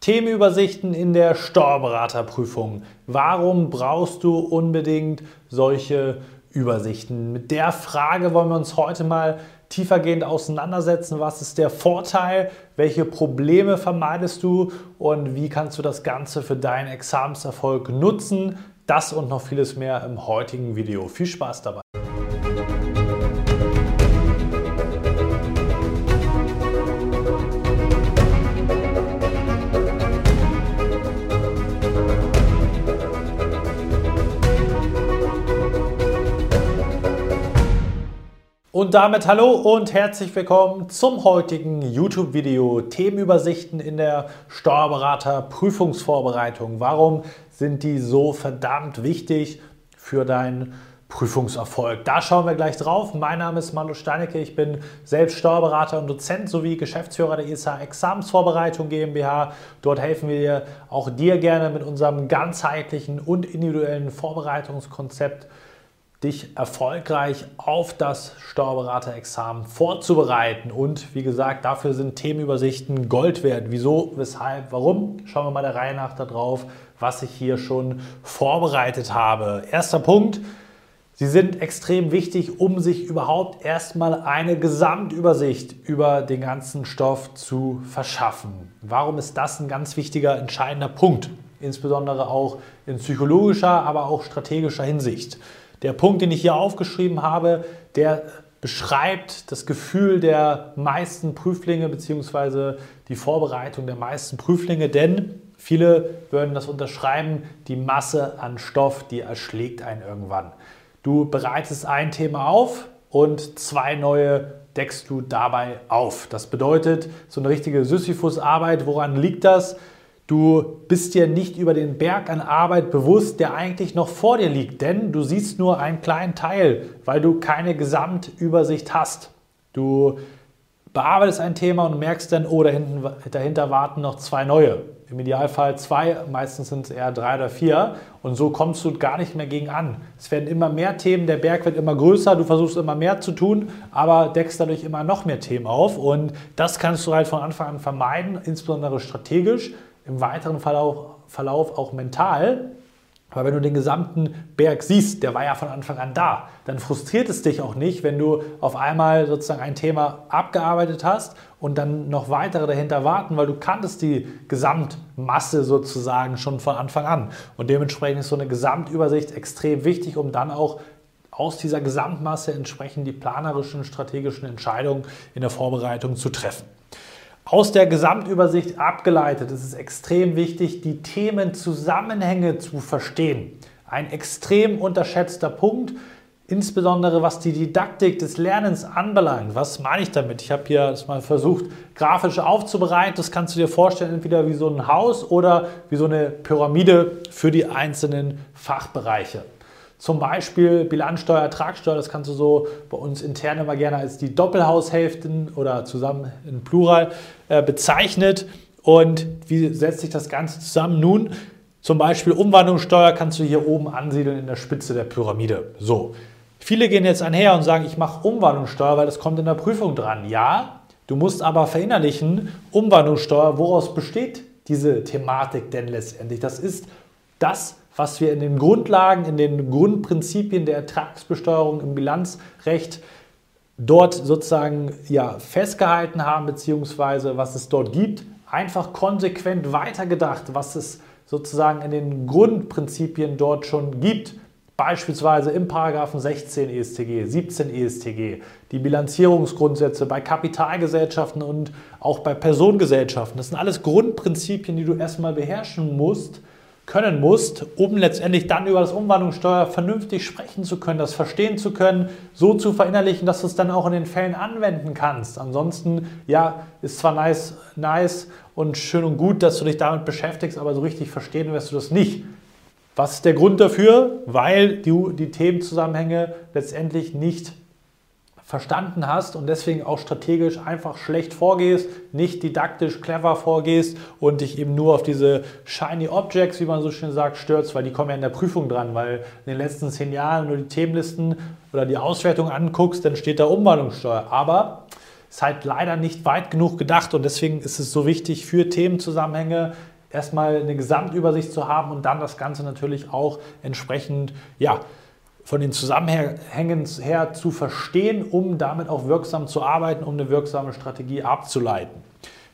Themenübersichten in der Steuerberaterprüfung. Warum brauchst du unbedingt solche Übersichten? Mit der Frage wollen wir uns heute mal tiefergehend auseinandersetzen. Was ist der Vorteil? Welche Probleme vermeidest du? Und wie kannst du das Ganze für deinen Examenserfolg nutzen? Das und noch vieles mehr im heutigen Video. Viel Spaß dabei! Und damit hallo und herzlich willkommen zum heutigen YouTube-Video Themenübersichten in der Steuerberater-Prüfungsvorbereitung. Warum sind die so verdammt wichtig für deinen Prüfungserfolg? Da schauen wir gleich drauf. Mein Name ist Manu Steinecke, ich bin selbst Steuerberater und Dozent sowie Geschäftsführer der ESA Examensvorbereitung GmbH. Dort helfen wir auch dir gerne mit unserem ganzheitlichen und individuellen Vorbereitungskonzept dich erfolgreich auf das Steuerberaterexamen vorzubereiten. Und wie gesagt, dafür sind Themenübersichten Gold wert. Wieso, weshalb, warum? Schauen wir mal der Reihe nach darauf, was ich hier schon vorbereitet habe. Erster Punkt. Sie sind extrem wichtig, um sich überhaupt erstmal eine Gesamtübersicht über den ganzen Stoff zu verschaffen. Warum ist das ein ganz wichtiger, entscheidender Punkt? Insbesondere auch in psychologischer, aber auch strategischer Hinsicht. Der Punkt, den ich hier aufgeschrieben habe, der beschreibt das Gefühl der meisten Prüflinge bzw. die Vorbereitung der meisten Prüflinge, denn viele würden das unterschreiben, die Masse an Stoff, die erschlägt einen irgendwann. Du bereitest ein Thema auf und zwei neue deckst du dabei auf. Das bedeutet, so eine richtige Sisyphus-Arbeit, woran liegt das? Du bist dir nicht über den Berg an Arbeit bewusst, der eigentlich noch vor dir liegt, denn du siehst nur einen kleinen Teil, weil du keine Gesamtübersicht hast. Du bearbeitest ein Thema und merkst dann, oh, dahinter, dahinter warten noch zwei neue. Im Idealfall zwei, meistens sind es eher drei oder vier. Und so kommst du gar nicht mehr gegen an. Es werden immer mehr Themen, der Berg wird immer größer, du versuchst immer mehr zu tun, aber deckst dadurch immer noch mehr Themen auf. Und das kannst du halt von Anfang an vermeiden, insbesondere strategisch im weiteren Verlauf, Verlauf auch mental. Aber wenn du den gesamten Berg siehst, der war ja von Anfang an da, dann frustriert es dich auch nicht, wenn du auf einmal sozusagen ein Thema abgearbeitet hast und dann noch weitere dahinter warten, weil du kanntest die Gesamtmasse sozusagen schon von Anfang an. Und dementsprechend ist so eine Gesamtübersicht extrem wichtig, um dann auch aus dieser Gesamtmasse entsprechend die planerischen, strategischen Entscheidungen in der Vorbereitung zu treffen. Aus der Gesamtübersicht abgeleitet ist es extrem wichtig, die Themenzusammenhänge zu verstehen. Ein extrem unterschätzter Punkt, insbesondere was die Didaktik des Lernens anbelangt. Was meine ich damit? Ich habe hier das mal versucht, grafisch aufzubereiten. Das kannst du dir vorstellen, entweder wie so ein Haus oder wie so eine Pyramide für die einzelnen Fachbereiche. Zum Beispiel Bilanzsteuer, Ertragssteuer, das kannst du so bei uns intern immer gerne als die Doppelhaushälften oder zusammen in Plural äh, bezeichnet. Und wie setzt sich das Ganze zusammen? Nun, zum Beispiel Umwandlungssteuer kannst du hier oben ansiedeln in der Spitze der Pyramide. So, viele gehen jetzt einher und sagen, ich mache Umwandlungssteuer, weil das kommt in der Prüfung dran. Ja, du musst aber verinnerlichen, Umwandlungssteuer, woraus besteht diese Thematik denn letztendlich? Das ist das, was wir in den Grundlagen, in den Grundprinzipien der Ertragsbesteuerung im Bilanzrecht dort sozusagen ja, festgehalten haben, beziehungsweise was es dort gibt, einfach konsequent weitergedacht, was es sozusagen in den Grundprinzipien dort schon gibt. Beispielsweise im Paragraphen 16 ESTG, 17 ESTG, die Bilanzierungsgrundsätze bei Kapitalgesellschaften und auch bei Personengesellschaften. Das sind alles Grundprinzipien, die du erstmal beherrschen musst, können musst, um letztendlich dann über das Umwandlungssteuer vernünftig sprechen zu können, das verstehen zu können, so zu verinnerlichen, dass du es dann auch in den Fällen anwenden kannst. Ansonsten, ja, ist zwar nice, nice und schön und gut, dass du dich damit beschäftigst, aber so richtig verstehen wirst du das nicht. Was ist der Grund dafür? Weil du die Themenzusammenhänge letztendlich nicht verstanden hast und deswegen auch strategisch einfach schlecht vorgehst, nicht didaktisch clever vorgehst und dich eben nur auf diese shiny Objects, wie man so schön sagt, stürzt, weil die kommen ja in der Prüfung dran, weil in den letzten zehn Jahren, du die Themenlisten oder die Auswertung anguckst, dann steht da Umwandlungssteuer. Aber ist halt leider nicht weit genug gedacht und deswegen ist es so wichtig für Themenzusammenhänge erstmal eine Gesamtübersicht zu haben und dann das Ganze natürlich auch entsprechend ja, von den Zusammenhängen her zu verstehen, um damit auch wirksam zu arbeiten, um eine wirksame Strategie abzuleiten.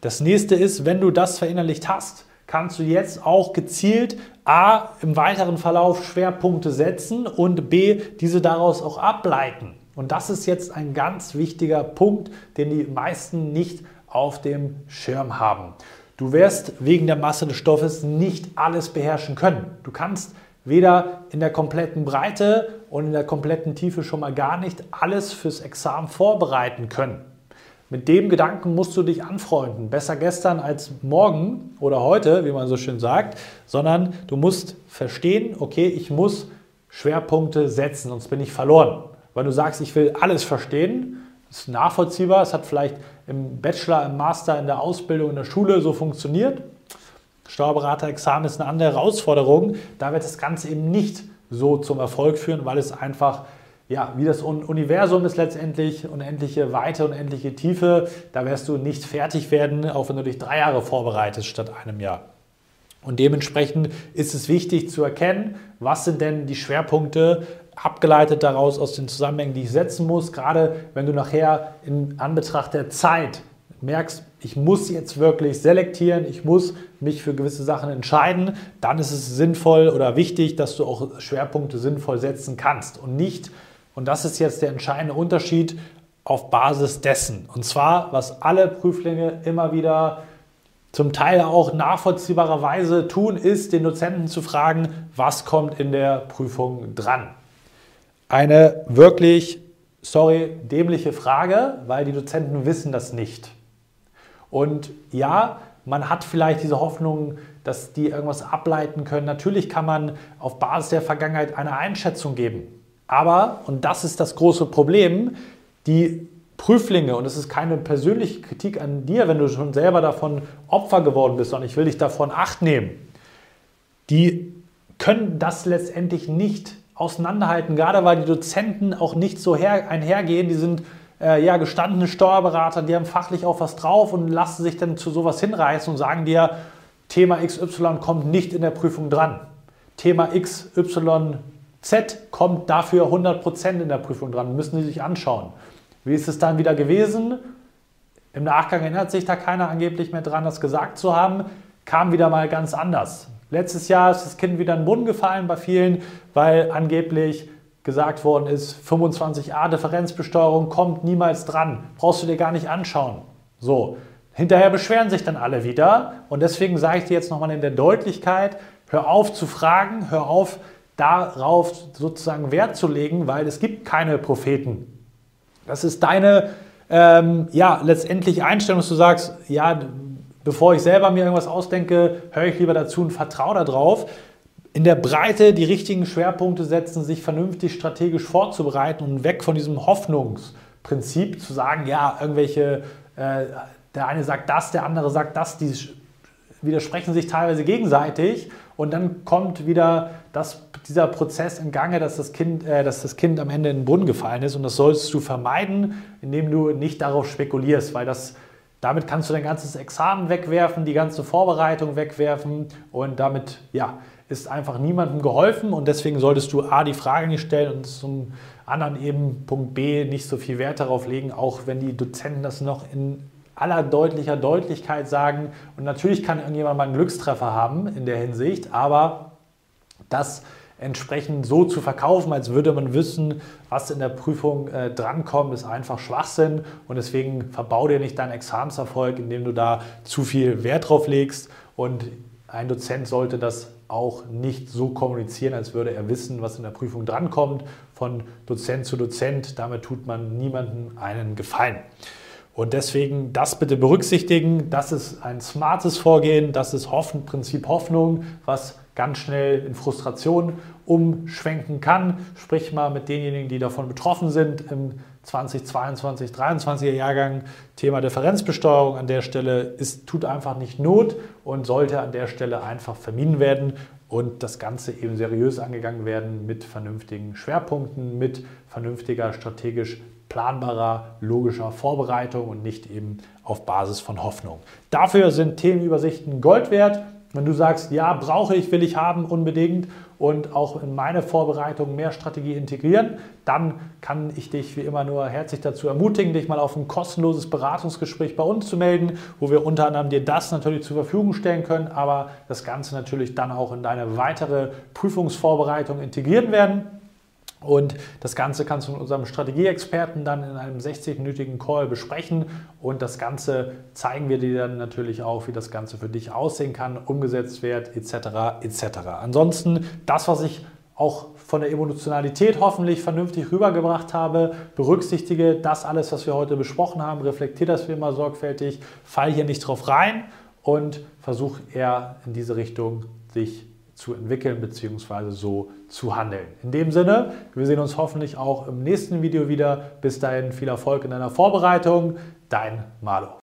Das nächste ist, wenn du das verinnerlicht hast, kannst du jetzt auch gezielt A im weiteren Verlauf Schwerpunkte setzen und B diese daraus auch ableiten. Und das ist jetzt ein ganz wichtiger Punkt, den die meisten nicht auf dem Schirm haben. Du wirst wegen der Masse des Stoffes nicht alles beherrschen können. Du kannst weder in der kompletten Breite und in der kompletten Tiefe schon mal gar nicht alles fürs Examen vorbereiten können. Mit dem Gedanken musst du dich anfreunden. Besser gestern als morgen oder heute, wie man so schön sagt, sondern du musst verstehen, okay, ich muss Schwerpunkte setzen, sonst bin ich verloren. Weil du sagst, ich will alles verstehen, ist nachvollziehbar, es hat vielleicht im Bachelor, im Master, in der Ausbildung, in der Schule so funktioniert. Steuerberaterexamen ist eine andere Herausforderung. Da wird das Ganze eben nicht so zum Erfolg führen, weil es einfach, ja, wie das Universum ist letztendlich, unendliche Weite, unendliche Tiefe. Da wirst du nicht fertig werden, auch wenn du dich drei Jahre vorbereitest statt einem Jahr. Und dementsprechend ist es wichtig zu erkennen, was sind denn die Schwerpunkte, abgeleitet daraus aus den Zusammenhängen, die ich setzen muss, gerade wenn du nachher in Anbetracht der Zeit merkst, ich muss jetzt wirklich selektieren, ich muss mich für gewisse Sachen entscheiden, dann ist es sinnvoll oder wichtig, dass du auch Schwerpunkte sinnvoll setzen kannst und nicht, und das ist jetzt der entscheidende Unterschied, auf Basis dessen. Und zwar, was alle Prüflinge immer wieder zum Teil auch nachvollziehbarerweise tun, ist, den Dozenten zu fragen, was kommt in der Prüfung dran. Eine wirklich, sorry, dämliche Frage, weil die Dozenten wissen das nicht. Und ja, man hat vielleicht diese Hoffnung, dass die irgendwas ableiten können. Natürlich kann man auf Basis der Vergangenheit eine Einschätzung geben. Aber, und das ist das große Problem, die Prüflinge, und es ist keine persönliche Kritik an dir, wenn du schon selber davon Opfer geworden bist, sondern ich will dich davon acht nehmen, die können das letztendlich nicht auseinanderhalten, gerade weil die Dozenten auch nicht so her, einhergehen. Die sind äh, ja gestandene Steuerberater, die haben fachlich auch was drauf und lassen sich dann zu sowas hinreißen und sagen dir, Thema XY kommt nicht in der Prüfung dran. Thema XYZ kommt dafür 100% in der Prüfung dran, müssen Sie sich anschauen. Wie ist es dann wieder gewesen? Im Nachgang erinnert sich da keiner angeblich mehr dran, das gesagt zu haben, kam wieder mal ganz anders. Letztes Jahr ist das Kind wieder in den Boden gefallen bei vielen, weil angeblich gesagt worden ist, 25a Differenzbesteuerung kommt niemals dran, brauchst du dir gar nicht anschauen. So, hinterher beschweren sich dann alle wieder und deswegen sage ich dir jetzt nochmal in der Deutlichkeit, hör auf zu fragen, hör auf darauf sozusagen Wert zu legen, weil es gibt keine Propheten. Das ist deine ähm, ja, letztendlich Einstellung, dass du sagst, ja, bevor ich selber mir irgendwas ausdenke, höre ich lieber dazu und vertraue darauf. In der Breite die richtigen Schwerpunkte setzen, sich vernünftig strategisch vorzubereiten und weg von diesem Hoffnungsprinzip zu sagen, ja, irgendwelche, äh, der eine sagt das, der andere sagt das, die widersprechen sich teilweise gegenseitig und dann kommt wieder das, dieser Prozess in Gange, dass das, kind, äh, dass das Kind am Ende in den Brunnen gefallen ist und das solltest du vermeiden, indem du nicht darauf spekulierst, weil das damit kannst du dein ganzes Examen wegwerfen, die ganze Vorbereitung wegwerfen und damit ja, ist einfach niemandem geholfen und deswegen solltest du A die Frage nicht stellen und zum anderen eben Punkt B nicht so viel Wert darauf legen, auch wenn die Dozenten das noch in aller deutlicher Deutlichkeit sagen. Und natürlich kann irgendjemand mal einen Glückstreffer haben in der Hinsicht, aber das entsprechend so zu verkaufen, als würde man wissen, was in der Prüfung äh, drankommt, ist einfach Schwachsinn und deswegen verbau dir nicht deinen Examenserfolg, indem du da zu viel Wert drauf legst und ein Dozent sollte das auch nicht so kommunizieren, als würde er wissen, was in der Prüfung drankommt, von Dozent zu Dozent. Damit tut man niemandem einen Gefallen. Und deswegen das bitte berücksichtigen. Das ist ein smartes Vorgehen, das ist Hoffen, Prinzip Hoffnung, was ganz schnell in Frustration umschwenken kann. Sprich mal mit denjenigen, die davon betroffen sind im 2022, 2023er Jahrgang. Thema Differenzbesteuerung an der Stelle ist, tut einfach nicht Not und sollte an der Stelle einfach vermieden werden und das Ganze eben seriös angegangen werden mit vernünftigen Schwerpunkten, mit vernünftiger strategisch planbarer, logischer Vorbereitung und nicht eben auf Basis von Hoffnung. Dafür sind Themenübersichten Gold wert. Wenn du sagst, ja, brauche ich, will ich haben, unbedingt und auch in meine Vorbereitung mehr Strategie integrieren, dann kann ich dich wie immer nur herzlich dazu ermutigen, dich mal auf ein kostenloses Beratungsgespräch bei uns zu melden, wo wir unter anderem dir das natürlich zur Verfügung stellen können, aber das Ganze natürlich dann auch in deine weitere Prüfungsvorbereitung integrieren werden. Und das Ganze kannst du mit unserem Strategieexperten dann in einem 60-minütigen Call besprechen. Und das Ganze zeigen wir dir dann natürlich auch, wie das Ganze für dich aussehen kann, umgesetzt wird, etc. etc. Ansonsten, das, was ich auch von der Emotionalität hoffentlich vernünftig rübergebracht habe, berücksichtige das alles, was wir heute besprochen haben, reflektiere das wie immer sorgfältig, fall hier nicht drauf rein und versuche eher in diese Richtung sich zu entwickeln bzw. so zu handeln. In dem Sinne, wir sehen uns hoffentlich auch im nächsten Video wieder. Bis dahin viel Erfolg in deiner Vorbereitung. Dein Malo.